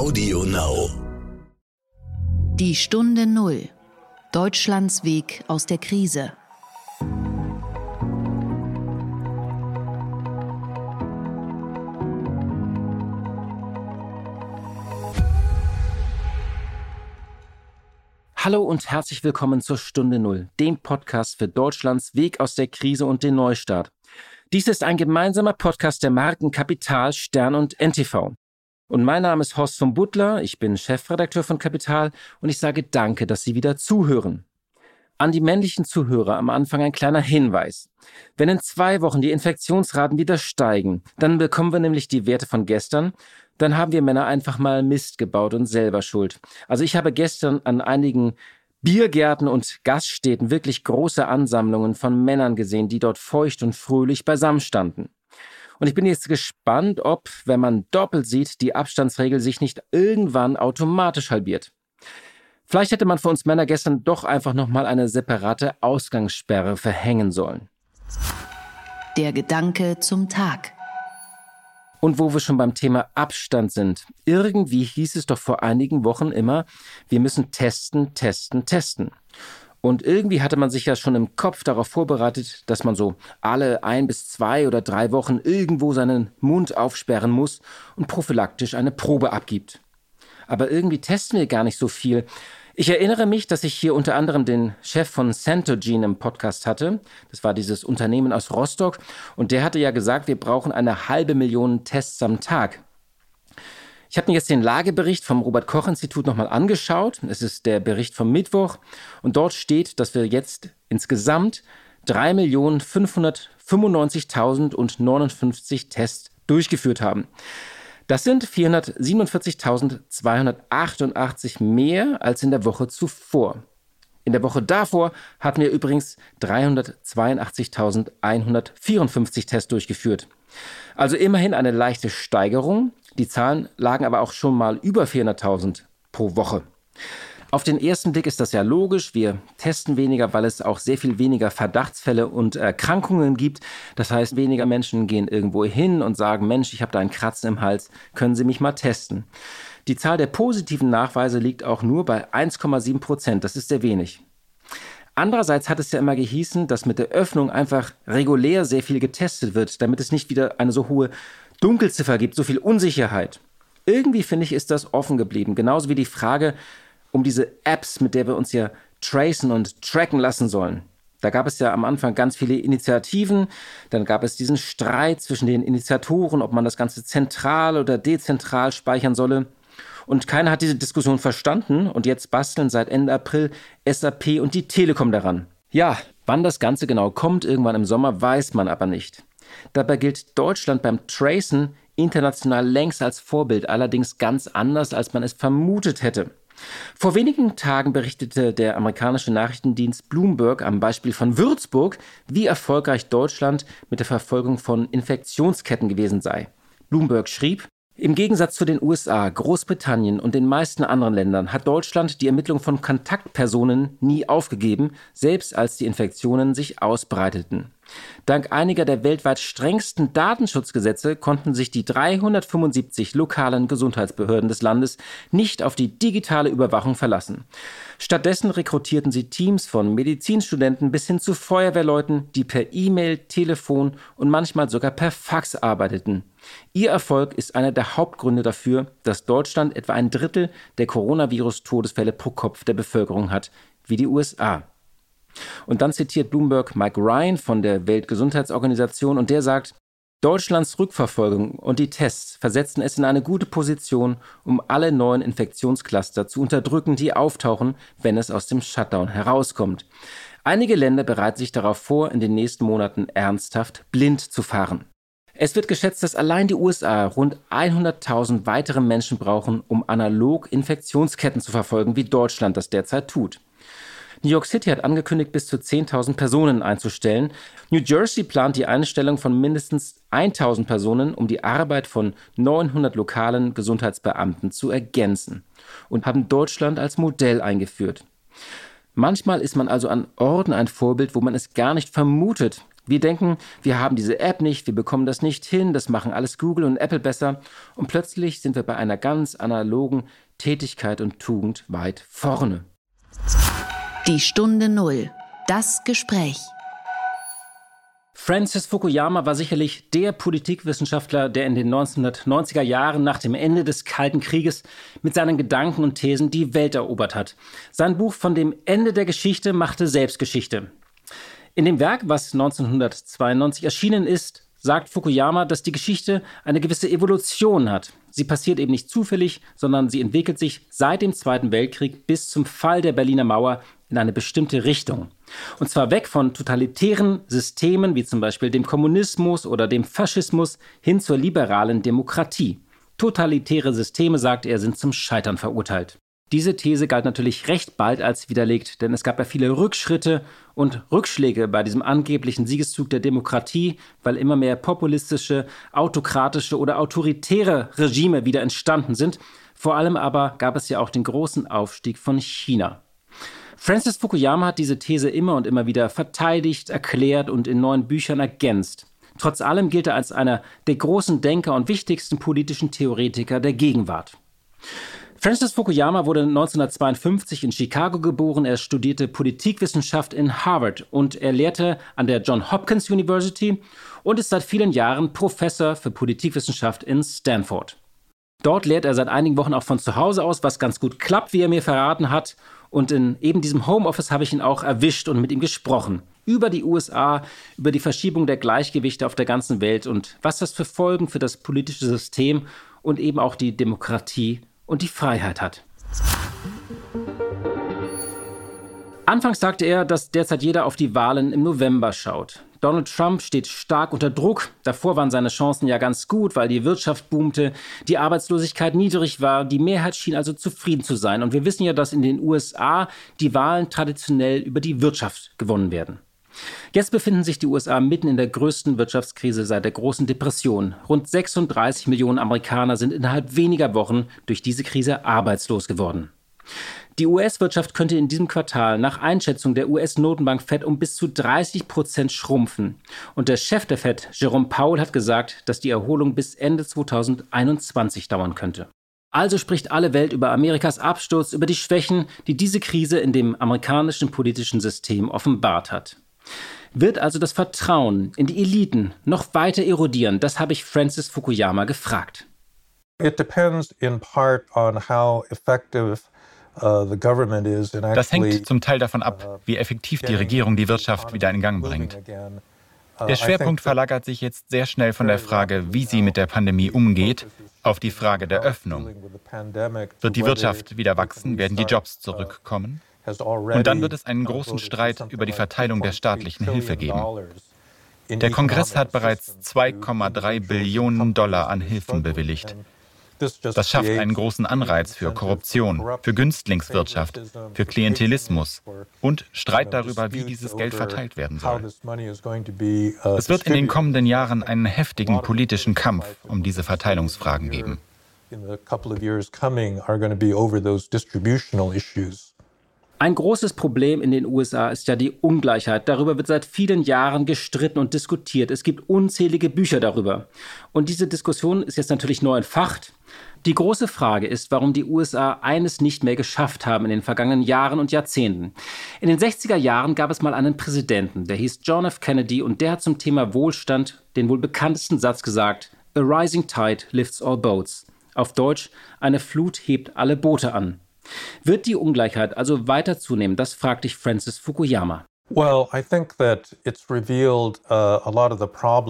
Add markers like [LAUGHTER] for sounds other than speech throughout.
Audio Now. Die Stunde Null. Deutschlands Weg aus der Krise. Hallo und herzlich willkommen zur Stunde Null, dem Podcast für Deutschlands Weg aus der Krise und den Neustart. Dies ist ein gemeinsamer Podcast der Marken Kapital, Stern und NTV. Und mein Name ist Horst von Butler, ich bin Chefredakteur von Kapital und ich sage danke, dass Sie wieder zuhören. An die männlichen Zuhörer am Anfang ein kleiner Hinweis. Wenn in zwei Wochen die Infektionsraten wieder steigen, dann bekommen wir nämlich die Werte von gestern, dann haben wir Männer einfach mal Mist gebaut und selber schuld. Also ich habe gestern an einigen Biergärten und Gaststätten wirklich große Ansammlungen von Männern gesehen, die dort feucht und fröhlich beisammen standen. Und ich bin jetzt gespannt, ob, wenn man doppelt sieht, die Abstandsregel sich nicht irgendwann automatisch halbiert. Vielleicht hätte man für uns Männer gestern doch einfach nochmal eine separate Ausgangssperre verhängen sollen. Der Gedanke zum Tag. Und wo wir schon beim Thema Abstand sind. Irgendwie hieß es doch vor einigen Wochen immer, wir müssen testen, testen, testen. Und irgendwie hatte man sich ja schon im Kopf darauf vorbereitet, dass man so alle ein bis zwei oder drei Wochen irgendwo seinen Mund aufsperren muss und prophylaktisch eine Probe abgibt. Aber irgendwie testen wir gar nicht so viel. Ich erinnere mich, dass ich hier unter anderem den Chef von Centogene im Podcast hatte. Das war dieses Unternehmen aus Rostock. Und der hatte ja gesagt, wir brauchen eine halbe Million Tests am Tag. Ich habe mir jetzt den Lagebericht vom Robert Koch Institut nochmal angeschaut. Es ist der Bericht vom Mittwoch. Und dort steht, dass wir jetzt insgesamt 3.595.059 Tests durchgeführt haben. Das sind 447.288 mehr als in der Woche zuvor. In der Woche davor hatten wir übrigens 382.154 Tests durchgeführt. Also immerhin eine leichte Steigerung. Die Zahlen lagen aber auch schon mal über 400.000 pro Woche. Auf den ersten Blick ist das ja logisch. Wir testen weniger, weil es auch sehr viel weniger Verdachtsfälle und Erkrankungen gibt. Das heißt, weniger Menschen gehen irgendwo hin und sagen, Mensch, ich habe da einen Kratzen im Hals, können Sie mich mal testen. Die Zahl der positiven Nachweise liegt auch nur bei 1,7 Prozent. Das ist sehr wenig. Andererseits hat es ja immer gehießen, dass mit der Öffnung einfach regulär sehr viel getestet wird, damit es nicht wieder eine so hohe Dunkelziffer gibt, so viel Unsicherheit. Irgendwie finde ich, ist das offen geblieben. Genauso wie die Frage, um diese Apps, mit der wir uns ja tracen und tracken lassen sollen. Da gab es ja am Anfang ganz viele Initiativen, dann gab es diesen Streit zwischen den Initiatoren, ob man das Ganze zentral oder dezentral speichern solle. Und keiner hat diese Diskussion verstanden und jetzt basteln seit Ende April SAP und die Telekom daran. Ja, wann das Ganze genau kommt, irgendwann im Sommer, weiß man aber nicht. Dabei gilt Deutschland beim Tracen international längst als Vorbild, allerdings ganz anders, als man es vermutet hätte. Vor wenigen Tagen berichtete der amerikanische Nachrichtendienst Bloomberg am Beispiel von Würzburg, wie erfolgreich Deutschland mit der Verfolgung von Infektionsketten gewesen sei. Bloomberg schrieb, im Gegensatz zu den USA, Großbritannien und den meisten anderen Ländern hat Deutschland die Ermittlung von Kontaktpersonen nie aufgegeben, selbst als die Infektionen sich ausbreiteten. Dank einiger der weltweit strengsten Datenschutzgesetze konnten sich die 375 lokalen Gesundheitsbehörden des Landes nicht auf die digitale Überwachung verlassen. Stattdessen rekrutierten sie Teams von Medizinstudenten bis hin zu Feuerwehrleuten, die per E-Mail, Telefon und manchmal sogar per Fax arbeiteten. Ihr Erfolg ist einer der Hauptgründe dafür, dass Deutschland etwa ein Drittel der Coronavirus-Todesfälle pro Kopf der Bevölkerung hat, wie die USA. Und dann zitiert Bloomberg Mike Ryan von der Weltgesundheitsorganisation und der sagt, Deutschlands Rückverfolgung und die Tests versetzen es in eine gute Position, um alle neuen Infektionscluster zu unterdrücken, die auftauchen, wenn es aus dem Shutdown herauskommt. Einige Länder bereiten sich darauf vor, in den nächsten Monaten ernsthaft blind zu fahren. Es wird geschätzt, dass allein die USA rund 100.000 weitere Menschen brauchen, um analog Infektionsketten zu verfolgen, wie Deutschland das derzeit tut. New York City hat angekündigt, bis zu 10.000 Personen einzustellen. New Jersey plant die Einstellung von mindestens 1.000 Personen, um die Arbeit von 900 lokalen Gesundheitsbeamten zu ergänzen und haben Deutschland als Modell eingeführt. Manchmal ist man also an Orten ein Vorbild, wo man es gar nicht vermutet, Wir denken, wir haben diese App nicht, wir bekommen das nicht hin, das machen alles Google und Apple besser. Und plötzlich sind wir bei einer ganz analogen Tätigkeit und Tugend weit vorne. Die Stunde Null. Das Gespräch. Francis Fukuyama war sicherlich der Politikwissenschaftler, der in den 1990er Jahren nach dem Ende des Kalten Krieges mit seinen Gedanken und Thesen die Welt erobert hat. Sein Buch von dem Ende der Geschichte machte selbst Geschichte. In dem Werk, was 1992 erschienen ist, sagt Fukuyama, dass die Geschichte eine gewisse Evolution hat. Sie passiert eben nicht zufällig, sondern sie entwickelt sich seit dem Zweiten Weltkrieg bis zum Fall der Berliner Mauer in eine bestimmte Richtung. Und zwar weg von totalitären Systemen wie zum Beispiel dem Kommunismus oder dem Faschismus hin zur liberalen Demokratie. Totalitäre Systeme, sagt er, sind zum Scheitern verurteilt. Diese These galt natürlich recht bald als widerlegt, denn es gab ja viele Rückschritte und Rückschläge bei diesem angeblichen Siegeszug der Demokratie, weil immer mehr populistische, autokratische oder autoritäre Regime wieder entstanden sind. Vor allem aber gab es ja auch den großen Aufstieg von China. Francis Fukuyama hat diese These immer und immer wieder verteidigt, erklärt und in neuen Büchern ergänzt. Trotz allem gilt er als einer der großen Denker und wichtigsten politischen Theoretiker der Gegenwart. Francis Fukuyama wurde 1952 in Chicago geboren. Er studierte Politikwissenschaft in Harvard und er lehrte an der John Hopkins University und ist seit vielen Jahren Professor für Politikwissenschaft in Stanford. Dort lehrt er seit einigen Wochen auch von zu Hause aus, was ganz gut klappt, wie er mir verraten hat. Und in eben diesem Homeoffice habe ich ihn auch erwischt und mit ihm gesprochen. Über die USA, über die Verschiebung der Gleichgewichte auf der ganzen Welt und was das für Folgen für das politische System und eben auch die Demokratie und die Freiheit hat. Anfangs sagte er, dass derzeit jeder auf die Wahlen im November schaut. Donald Trump steht stark unter Druck. Davor waren seine Chancen ja ganz gut, weil die Wirtschaft boomte, die Arbeitslosigkeit niedrig war, die Mehrheit schien also zufrieden zu sein. Und wir wissen ja, dass in den USA die Wahlen traditionell über die Wirtschaft gewonnen werden. Jetzt befinden sich die USA mitten in der größten Wirtschaftskrise seit der großen Depression. Rund 36 Millionen Amerikaner sind innerhalb weniger Wochen durch diese Krise arbeitslos geworden. Die US-Wirtschaft könnte in diesem Quartal nach Einschätzung der US-Notenbank Fed um bis zu 30 Prozent schrumpfen. Und der Chef der Fed, Jerome Powell, hat gesagt, dass die Erholung bis Ende 2021 dauern könnte. Also spricht alle Welt über Amerikas Absturz, über die Schwächen, die diese Krise in dem amerikanischen politischen System offenbart hat. Wird also das Vertrauen in die Eliten noch weiter erodieren? Das habe ich Francis Fukuyama gefragt. It depends in part on how effective das hängt zum Teil davon ab, uh, wie effektiv die Regierung die Wirtschaft wieder in Gang bringt. Uh, der Schwerpunkt verlagert sich jetzt sehr schnell von der Frage, wie sie mit der Pandemie umgeht, auf die Frage der Öffnung. Wird die Wirtschaft wieder wachsen? Werden die Jobs zurückkommen? Und dann wird es einen großen Streit über die Verteilung der staatlichen Hilfe geben. Der Kongress hat bereits 2,3 Billionen Dollar an Hilfen bewilligt. Das schafft einen großen Anreiz für Korruption, für Günstlingswirtschaft, für Klientelismus und Streit darüber, wie dieses Geld verteilt werden soll. Es wird in den kommenden Jahren einen heftigen politischen Kampf um diese Verteilungsfragen geben. Ein großes Problem in den USA ist ja die Ungleichheit. Darüber wird seit vielen Jahren gestritten und diskutiert. Es gibt unzählige Bücher darüber. Und diese Diskussion ist jetzt natürlich neu entfacht. Die große Frage ist, warum die USA eines nicht mehr geschafft haben in den vergangenen Jahren und Jahrzehnten. In den 60er Jahren gab es mal einen Präsidenten, der hieß John F. Kennedy und der hat zum Thema Wohlstand den wohl bekanntesten Satz gesagt: A rising tide lifts all boats. Auf Deutsch, eine Flut hebt alle Boote an. Wird die Ungleichheit also weiter zunehmen? Das fragte ich Francis Fukuyama. Uh,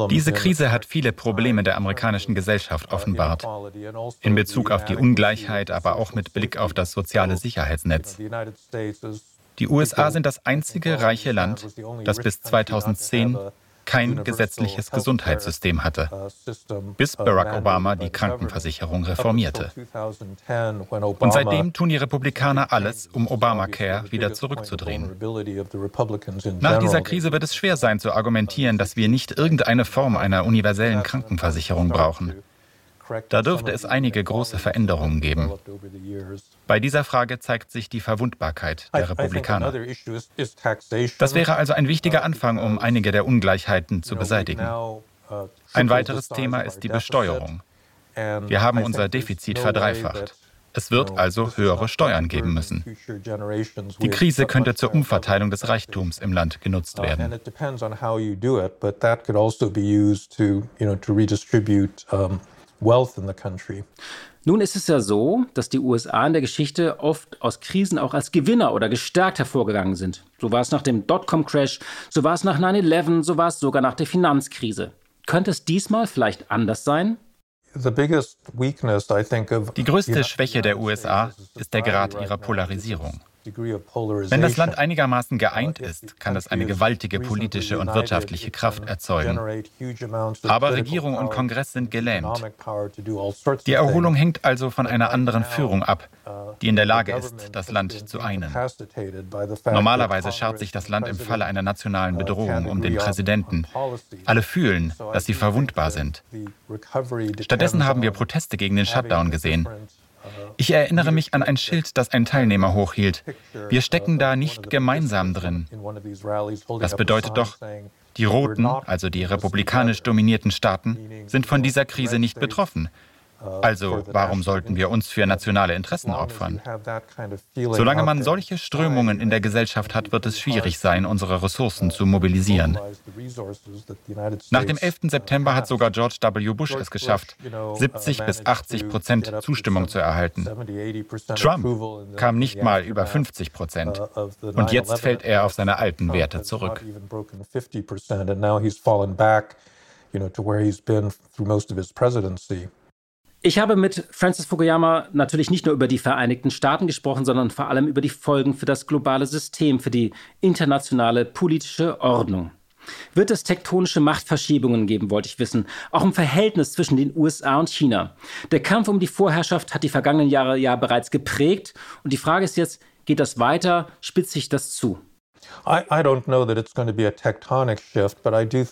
Diese Krise hat viele Probleme der amerikanischen Gesellschaft offenbart. Also In Bezug auf die Ungleichheit, aber auch mit Blick auf das soziale Sicherheitsnetz. Die USA sind das einzige reiche Land, das bis 2010 kein gesetzliches Gesundheitssystem hatte, bis Barack Obama die Krankenversicherung reformierte. Und seitdem tun die Republikaner alles, um Obamacare wieder zurückzudrehen. Nach dieser Krise wird es schwer sein zu argumentieren, dass wir nicht irgendeine Form einer universellen Krankenversicherung brauchen. Da dürfte es einige große Veränderungen geben. Bei dieser Frage zeigt sich die Verwundbarkeit der Republikaner. Das wäre also ein wichtiger Anfang, um einige der Ungleichheiten zu beseitigen. Ein weiteres Thema ist die Besteuerung. Wir haben unser Defizit verdreifacht. Es wird also höhere Steuern geben müssen. Die Krise könnte zur Umverteilung des Reichtums im Land genutzt werden. Nun ist es ja so, dass die USA in der Geschichte oft aus Krisen auch als Gewinner oder gestärkt hervorgegangen sind. So war es nach dem Dotcom-Crash, so war es nach 9-11, so war es sogar nach der Finanzkrise. Könnte es diesmal vielleicht anders sein? Die größte Schwäche der USA ist der Grad ihrer Polarisierung. Wenn das Land einigermaßen geeint ist, kann es eine gewaltige politische und wirtschaftliche Kraft erzeugen. Aber Regierung und Kongress sind gelähmt. Die Erholung hängt also von einer anderen Führung ab, die in der Lage ist, das Land zu einen. Normalerweise schart sich das Land im Falle einer nationalen Bedrohung um den Präsidenten. Alle fühlen, dass sie verwundbar sind. Stattdessen haben wir Proteste gegen den Shutdown gesehen. Ich erinnere mich an ein Schild, das ein Teilnehmer hochhielt. Wir stecken da nicht gemeinsam drin. Das bedeutet doch, die Roten, also die republikanisch dominierten Staaten, sind von dieser Krise nicht betroffen. Also warum sollten wir uns für nationale Interessen opfern? Solange man solche Strömungen in der Gesellschaft hat, wird es schwierig sein, unsere Ressourcen zu mobilisieren. Nach dem 11. September hat sogar George W. Bush es geschafft, 70 bis 80 Prozent Zustimmung zu erhalten. Trump kam nicht mal über 50 Prozent. Und jetzt fällt er auf seine alten Werte zurück. You know, to where he's been through most of his presidency. Ich habe mit Francis Fukuyama natürlich nicht nur über die Vereinigten Staaten gesprochen, sondern vor allem über die Folgen für das globale System, für die internationale politische Ordnung. Wird es tektonische Machtverschiebungen geben, wollte ich wissen, auch im Verhältnis zwischen den USA und China. Der Kampf um die Vorherrschaft hat die vergangenen Jahre ja bereits geprägt und die Frage ist jetzt, geht das weiter, spitzt sich das zu?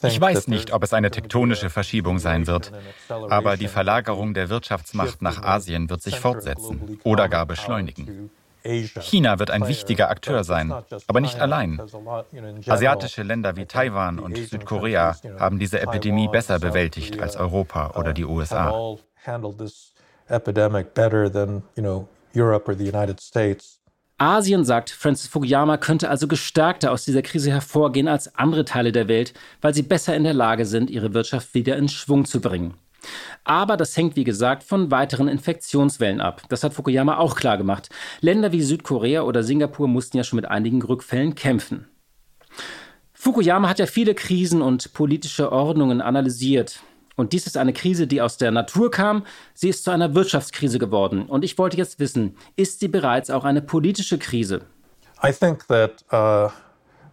Ich weiß nicht, ob es eine tektonische Verschiebung sein wird, aber die Verlagerung der Wirtschaftsmacht nach Asien wird sich fortsetzen oder gar beschleunigen. China wird ein wichtiger Akteur sein, aber nicht allein. Asiatische Länder wie Taiwan und Südkorea haben diese Epidemie besser bewältigt als Europa oder die USA. Asien, sagt Francis Fukuyama, könnte also gestärkter aus dieser Krise hervorgehen als andere Teile der Welt, weil sie besser in der Lage sind, ihre Wirtschaft wieder in Schwung zu bringen. Aber das hängt, wie gesagt, von weiteren Infektionswellen ab. Das hat Fukuyama auch klar gemacht. Länder wie Südkorea oder Singapur mussten ja schon mit einigen Rückfällen kämpfen. Fukuyama hat ja viele Krisen und politische Ordnungen analysiert. Und dies ist eine Krise, die aus der Natur kam. Sie ist zu einer Wirtschaftskrise geworden. Und ich wollte jetzt wissen, ist sie bereits auch eine politische Krise? I think that uh,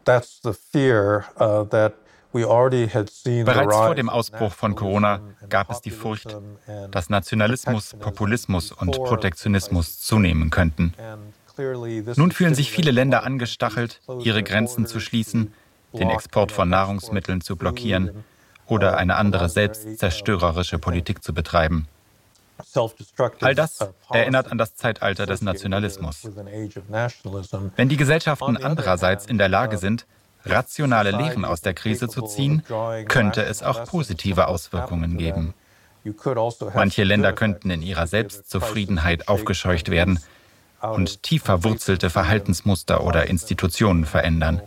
that's the fear uh, that Bereits vor dem Ausbruch von Corona gab es die Furcht, dass Nationalismus, Populismus und Protektionismus zunehmen könnten. Nun fühlen sich viele Länder angestachelt, ihre Grenzen zu schließen, den Export von Nahrungsmitteln zu blockieren oder eine andere selbstzerstörerische Politik zu betreiben. All das erinnert an das Zeitalter des Nationalismus. Wenn die Gesellschaften andererseits in der Lage sind, rationale Lehren aus der Krise zu ziehen, könnte es auch positive Auswirkungen geben. Manche Länder könnten in ihrer Selbstzufriedenheit aufgescheucht werden und tief verwurzelte Verhaltensmuster oder Institutionen verändern.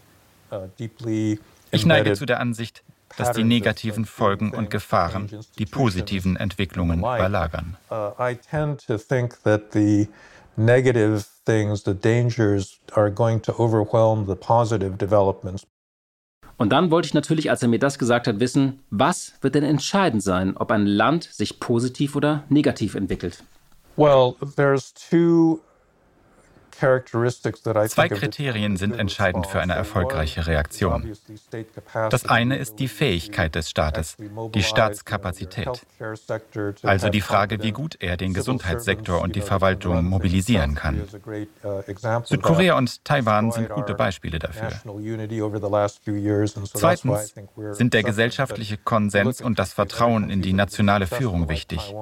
Ich neige zu der Ansicht, dass die negativen Folgen und Gefahren die positiven Entwicklungen überlagern. Uh, negative things, the dangers are going to overwhelm the positive developments. Und dann wollte ich natürlich, als er mir das gesagt hat, wissen, was wird denn entscheidend sein, ob ein Land sich positiv oder negativ entwickelt? Well, there's two Zwei Kriterien sind entscheidend für eine erfolgreiche Reaktion. Das eine ist die Fähigkeit des Staates, die Staatskapazität. Also die Frage, wie gut er den Gesundheitssektor und die Verwaltung mobilisieren kann. Südkorea und Taiwan sind gute Beispiele dafür. Zweitens sind der gesellschaftliche Konsens und das Vertrauen in die nationale Führung wichtig.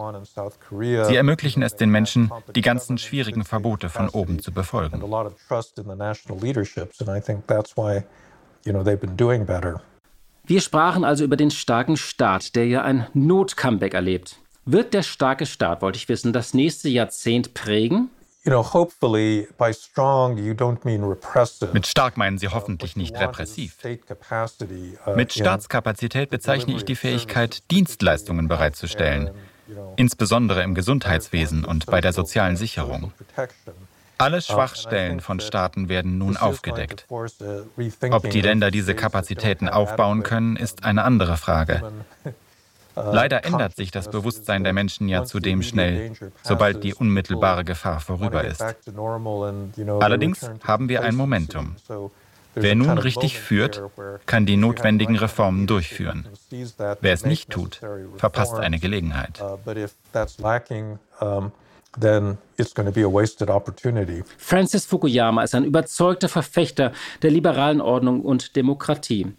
Sie ermöglichen es den Menschen, die ganzen schwierigen Verbote von oben zu befolgen. Wir sprachen also über den starken Staat, der ja ein Not-Comeback erlebt. Wird der starke Staat, wollte ich wissen, das nächste Jahrzehnt prägen? Mit stark meinen Sie hoffentlich nicht repressiv. Mit Staatskapazität bezeichne ich die Fähigkeit, Dienstleistungen bereitzustellen, insbesondere im Gesundheitswesen und bei der sozialen Sicherung. Alle Schwachstellen von Staaten werden nun aufgedeckt. Ob die Länder diese Kapazitäten aufbauen können, ist eine andere Frage. [LAUGHS] Leider ändert sich das Bewusstsein der Menschen ja zudem schnell, sobald die unmittelbare Gefahr vorüber ist. Allerdings haben wir ein Momentum. Wer nun richtig führt, kann die notwendigen Reformen durchführen. Wer es nicht tut, verpasst eine Gelegenheit. Francis Fukuyama ist ein überzeugter Verfechter der liberalen Ordnung und Demokratie.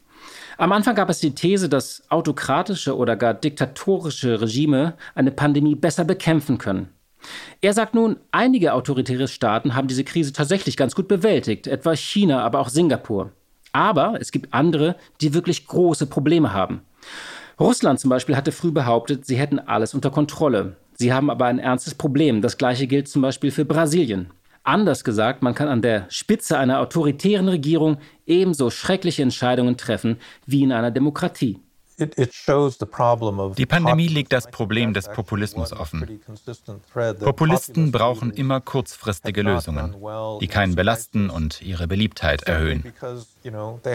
Am Anfang gab es die These, dass autokratische oder gar diktatorische Regime eine Pandemie besser bekämpfen können. Er sagt nun, einige autoritäre Staaten haben diese Krise tatsächlich ganz gut bewältigt, etwa China, aber auch Singapur. Aber es gibt andere, die wirklich große Probleme haben. Russland zum Beispiel hatte früh behauptet, sie hätten alles unter Kontrolle. Sie haben aber ein ernstes Problem. Das gleiche gilt zum Beispiel für Brasilien. Anders gesagt, man kann an der Spitze einer autoritären Regierung ebenso schreckliche Entscheidungen treffen wie in einer Demokratie. Die Pandemie legt das Problem des Populismus offen. Populisten brauchen immer kurzfristige Lösungen, die keinen belasten und ihre Beliebtheit erhöhen.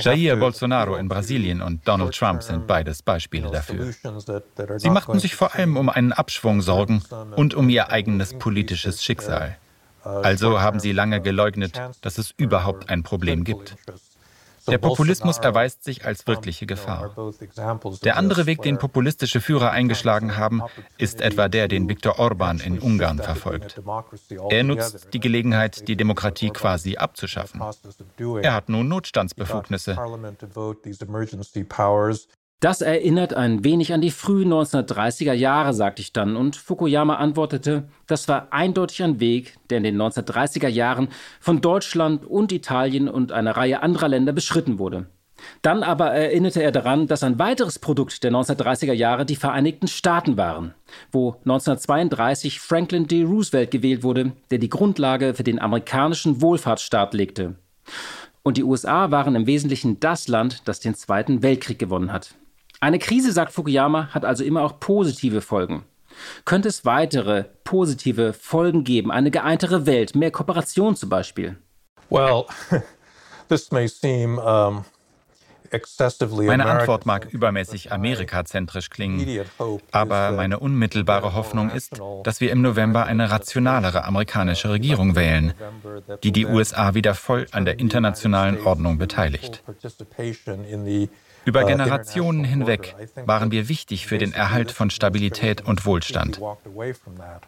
Jair Bolsonaro in Brasilien und Donald Trump sind beides Beispiele dafür. Sie machten sich vor allem um einen Abschwung Sorgen und um ihr eigenes politisches Schicksal. Also haben sie lange geleugnet, dass es überhaupt ein Problem gibt. Der Populismus erweist sich als wirkliche Gefahr. Der andere Weg, den populistische Führer eingeschlagen haben, ist etwa der, den Viktor Orban in Ungarn verfolgt. Er nutzt die Gelegenheit, die Demokratie quasi abzuschaffen. Er hat nun Notstandsbefugnisse. Das erinnert ein wenig an die frühen 1930er Jahre, sagte ich dann, und Fukuyama antwortete, das war eindeutig ein Weg, der in den 1930er Jahren von Deutschland und Italien und einer Reihe anderer Länder beschritten wurde. Dann aber erinnerte er daran, dass ein weiteres Produkt der 1930er Jahre die Vereinigten Staaten waren, wo 1932 Franklin D. Roosevelt gewählt wurde, der die Grundlage für den amerikanischen Wohlfahrtsstaat legte. Und die USA waren im Wesentlichen das Land, das den Zweiten Weltkrieg gewonnen hat. Eine Krise, sagt Fukuyama, hat also immer auch positive Folgen. Könnte es weitere positive Folgen geben? Eine geeintere Welt, mehr Kooperation zum Beispiel? Well, [LAUGHS] this may seem um meine Antwort mag übermäßig amerikazentrisch klingen, aber meine unmittelbare Hoffnung ist, dass wir im November eine rationalere amerikanische Regierung wählen, die die USA wieder voll an der internationalen Ordnung beteiligt. Über Generationen hinweg waren wir wichtig für den Erhalt von Stabilität und Wohlstand.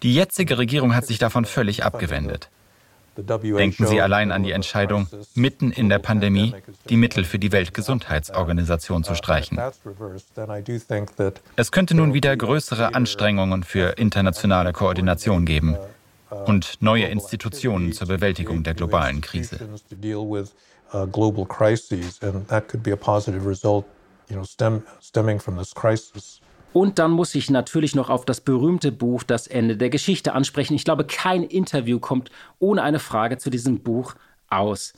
Die jetzige Regierung hat sich davon völlig abgewendet. Denken Sie allein an die Entscheidung, mitten in der Pandemie die Mittel für die Weltgesundheitsorganisation zu streichen. Es könnte nun wieder größere Anstrengungen für internationale Koordination geben und neue Institutionen zur Bewältigung der globalen Krise. Uh, global crises, and that could be a positive result, you know, stem, stemming from this crisis. Und dann muss ich natürlich noch auf das berühmte Buch Das Ende der Geschichte ansprechen. Ich glaube, kein Interview kommt ohne eine Frage zu diesem Buch aus.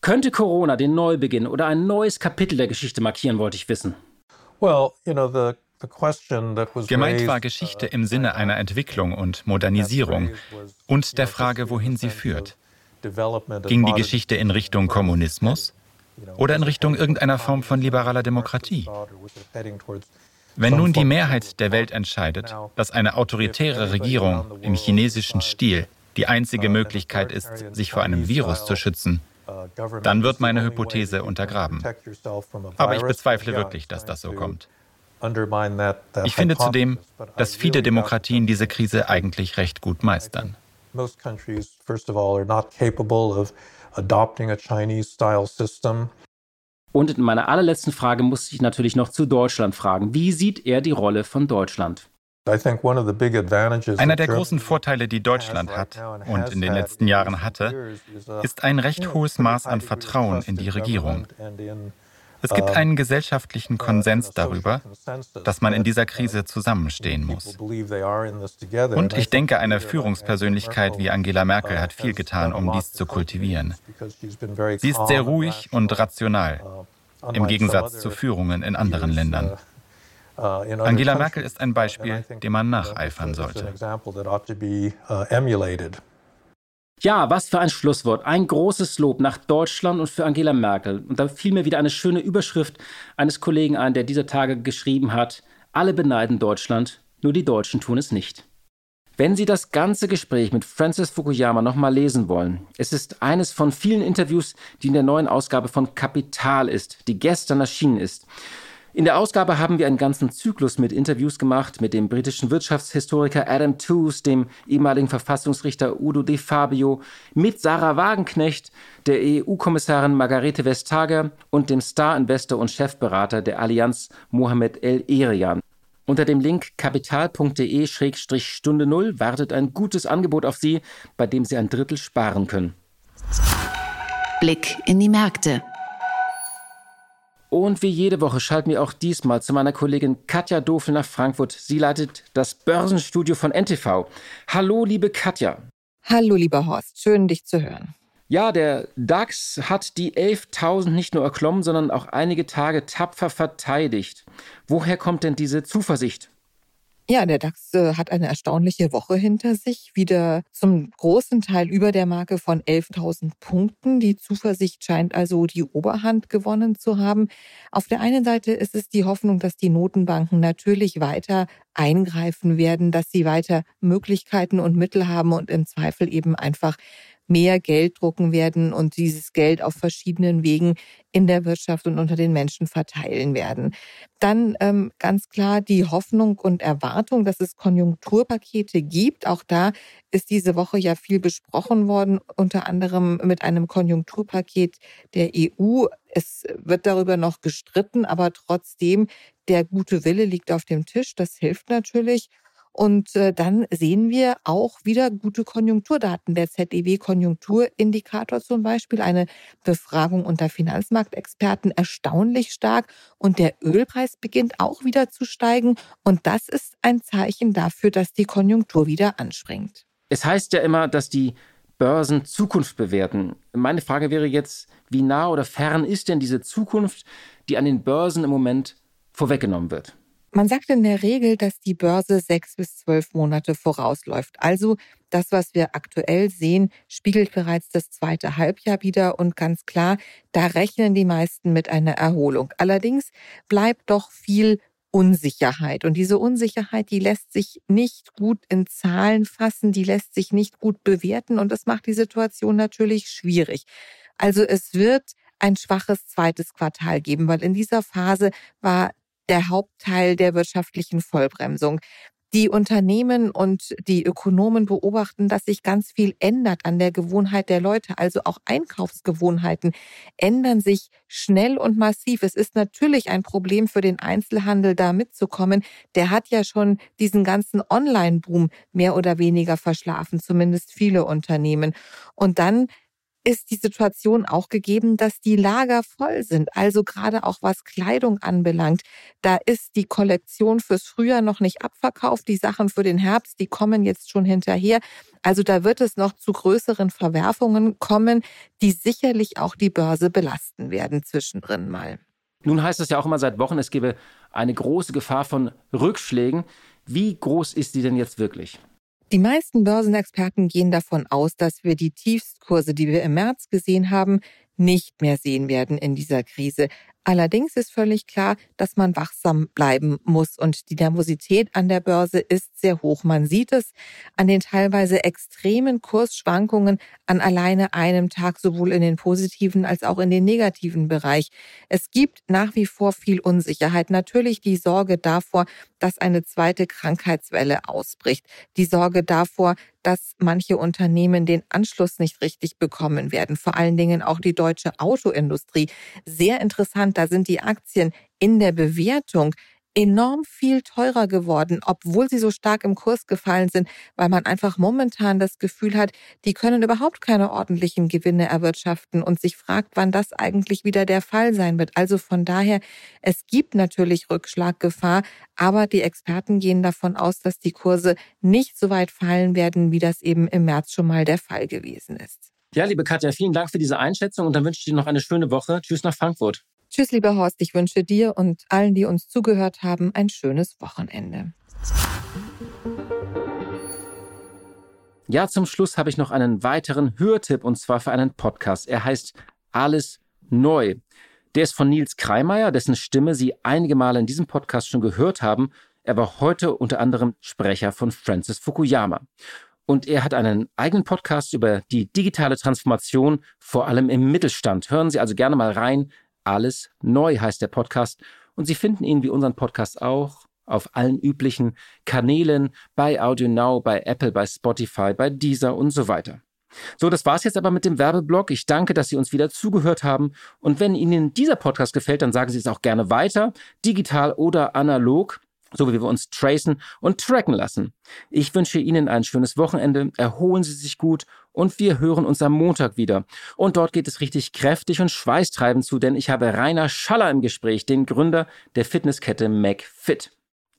Könnte Corona den Neubeginn oder ein neues Kapitel der Geschichte markieren, wollte ich wissen. Well, you know, the Gemeint war Geschichte im Sinne einer Entwicklung und Modernisierung und der Frage, wohin sie führt. Ging die Geschichte in Richtung Kommunismus oder in Richtung irgendeiner Form von liberaler Demokratie? Wenn nun die Mehrheit der Welt entscheidet, dass eine autoritäre Regierung im chinesischen Stil die einzige Möglichkeit ist, sich vor einem Virus zu schützen, dann wird meine Hypothese untergraben. Aber ich bezweifle wirklich, dass das so kommt. Ich finde zudem, dass viele Demokratien diese Krise eigentlich recht gut meistern. Und in meiner allerletzten Frage muss ich natürlich noch zu Deutschland fragen. Wie sieht er die Rolle von Deutschland? Einer der großen Vorteile, die Deutschland hat und in den letzten Jahren hatte, ist ein recht hohes Maß an Vertrauen in die Regierung. Es gibt einen gesellschaftlichen Konsens darüber, dass man in dieser Krise zusammenstehen muss. Und ich denke, eine Führungspersönlichkeit wie Angela Merkel hat viel getan, um dies zu kultivieren. Sie ist sehr ruhig und rational, im Gegensatz zu Führungen in anderen Ländern. Angela Merkel ist ein Beispiel, dem man nacheifern sollte. Ja, was für ein Schlusswort. Ein großes Lob nach Deutschland und für Angela Merkel. Und da fiel mir wieder eine schöne Überschrift eines Kollegen ein, der dieser Tage geschrieben hat, alle beneiden Deutschland, nur die Deutschen tun es nicht. Wenn Sie das ganze Gespräch mit Francis Fukuyama nochmal lesen wollen, es ist eines von vielen Interviews, die in der neuen Ausgabe von Kapital ist, die gestern erschienen ist. In der Ausgabe haben wir einen ganzen Zyklus mit Interviews gemacht mit dem britischen Wirtschaftshistoriker Adam Tooze, dem ehemaligen Verfassungsrichter Udo De Fabio, mit Sarah Wagenknecht, der EU-Kommissarin Margarete Vestager und dem Star-Investor und Chefberater der Allianz Mohamed El Erian. Unter dem Link kapital.de-stunde null wartet ein gutes Angebot auf Sie, bei dem Sie ein Drittel sparen können. Blick in die Märkte. Und wie jede Woche schalten wir auch diesmal zu meiner Kollegin Katja Dofel nach Frankfurt. Sie leitet das Börsenstudio von NTV. Hallo, liebe Katja. Hallo, lieber Horst. Schön, dich zu hören. Ja, der DAX hat die 11.000 nicht nur erklommen, sondern auch einige Tage tapfer verteidigt. Woher kommt denn diese Zuversicht? Ja, der DAX äh, hat eine erstaunliche Woche hinter sich, wieder zum großen Teil über der Marke von 11.000 Punkten. Die Zuversicht scheint also die Oberhand gewonnen zu haben. Auf der einen Seite ist es die Hoffnung, dass die Notenbanken natürlich weiter eingreifen werden, dass sie weiter Möglichkeiten und Mittel haben und im Zweifel eben einfach mehr Geld drucken werden und dieses Geld auf verschiedenen Wegen in der Wirtschaft und unter den Menschen verteilen werden. Dann ähm, ganz klar die Hoffnung und Erwartung, dass es Konjunkturpakete gibt. Auch da ist diese Woche ja viel besprochen worden, unter anderem mit einem Konjunkturpaket der EU. Es wird darüber noch gestritten, aber trotzdem der gute Wille liegt auf dem Tisch. Das hilft natürlich. Und äh, dann sehen wir auch wieder gute Konjunkturdaten. Der ZEW-Konjunkturindikator zum Beispiel, eine Befragung unter Finanzmarktexperten, erstaunlich stark. Und der Ölpreis beginnt auch wieder zu steigen. Und das ist ein Zeichen dafür, dass die Konjunktur wieder anspringt. Es heißt ja immer, dass die Börsen Zukunft bewerten. Meine Frage wäre jetzt, wie nah oder fern ist denn diese Zukunft, die an den Börsen im Moment vorweggenommen wird? Man sagt in der Regel, dass die Börse sechs bis zwölf Monate vorausläuft. Also das, was wir aktuell sehen, spiegelt bereits das zweite Halbjahr wieder und ganz klar, da rechnen die meisten mit einer Erholung. Allerdings bleibt doch viel Unsicherheit. Und diese Unsicherheit, die lässt sich nicht gut in Zahlen fassen, die lässt sich nicht gut bewerten und das macht die Situation natürlich schwierig. Also es wird ein schwaches zweites Quartal geben, weil in dieser Phase war der Hauptteil der wirtschaftlichen Vollbremsung. Die Unternehmen und die Ökonomen beobachten, dass sich ganz viel ändert an der Gewohnheit der Leute. Also auch Einkaufsgewohnheiten ändern sich schnell und massiv. Es ist natürlich ein Problem für den Einzelhandel, da mitzukommen. Der hat ja schon diesen ganzen Online-Boom mehr oder weniger verschlafen, zumindest viele Unternehmen. Und dann ist die Situation auch gegeben, dass die Lager voll sind. Also gerade auch was Kleidung anbelangt. Da ist die Kollektion fürs Frühjahr noch nicht abverkauft. Die Sachen für den Herbst, die kommen jetzt schon hinterher. Also da wird es noch zu größeren Verwerfungen kommen, die sicherlich auch die Börse belasten werden zwischendrin mal. Nun heißt es ja auch immer seit Wochen, es gebe eine große Gefahr von Rückschlägen. Wie groß ist die denn jetzt wirklich? Die meisten Börsenexperten gehen davon aus, dass wir die Tiefstkurse, die wir im März gesehen haben, nicht mehr sehen werden in dieser Krise. Allerdings ist völlig klar, dass man wachsam bleiben muss und die Nervosität an der Börse ist sehr hoch. Man sieht es an den teilweise extremen Kursschwankungen an alleine einem Tag, sowohl in den positiven als auch in den negativen Bereich. Es gibt nach wie vor viel Unsicherheit. Natürlich die Sorge davor, dass eine zweite Krankheitswelle ausbricht. Die Sorge davor, dass manche Unternehmen den Anschluss nicht richtig bekommen werden. Vor allen Dingen auch die deutsche Autoindustrie. Sehr interessant, da sind die Aktien in der Bewertung enorm viel teurer geworden, obwohl sie so stark im Kurs gefallen sind, weil man einfach momentan das Gefühl hat, die können überhaupt keine ordentlichen Gewinne erwirtschaften und sich fragt, wann das eigentlich wieder der Fall sein wird. Also von daher, es gibt natürlich Rückschlaggefahr, aber die Experten gehen davon aus, dass die Kurse nicht so weit fallen werden, wie das eben im März schon mal der Fall gewesen ist. Ja, liebe Katja, vielen Dank für diese Einschätzung und dann wünsche ich dir noch eine schöne Woche. Tschüss nach Frankfurt. Tschüss, lieber Horst. Ich wünsche dir und allen, die uns zugehört haben, ein schönes Wochenende. Ja, zum Schluss habe ich noch einen weiteren Hörtipp und zwar für einen Podcast. Er heißt Alles Neu. Der ist von Nils Kreimeier, dessen Stimme Sie einige Male in diesem Podcast schon gehört haben. Er war heute unter anderem Sprecher von Francis Fukuyama. Und er hat einen eigenen Podcast über die digitale Transformation, vor allem im Mittelstand. Hören Sie also gerne mal rein. Alles neu heißt der Podcast und Sie finden ihn wie unseren Podcast auch auf allen üblichen Kanälen bei Audio Now, bei Apple, bei Spotify, bei Deezer und so weiter. So, das war's jetzt aber mit dem Werbeblock. Ich danke, dass Sie uns wieder zugehört haben. Und wenn Ihnen dieser Podcast gefällt, dann sagen Sie es auch gerne weiter, digital oder analog so wie wir uns tracen und tracken lassen. Ich wünsche Ihnen ein schönes Wochenende, erholen Sie sich gut und wir hören uns am Montag wieder. Und dort geht es richtig kräftig und schweißtreibend zu, denn ich habe Rainer Schaller im Gespräch, den Gründer der Fitnesskette McFit.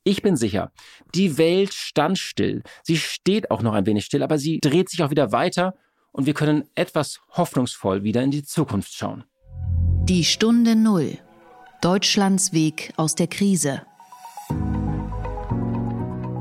Ich bin sicher, die Welt stand still. Sie steht auch noch ein wenig still, aber sie dreht sich auch wieder weiter und wir können etwas hoffnungsvoll wieder in die Zukunft schauen. Die Stunde Null. Deutschlands Weg aus der Krise.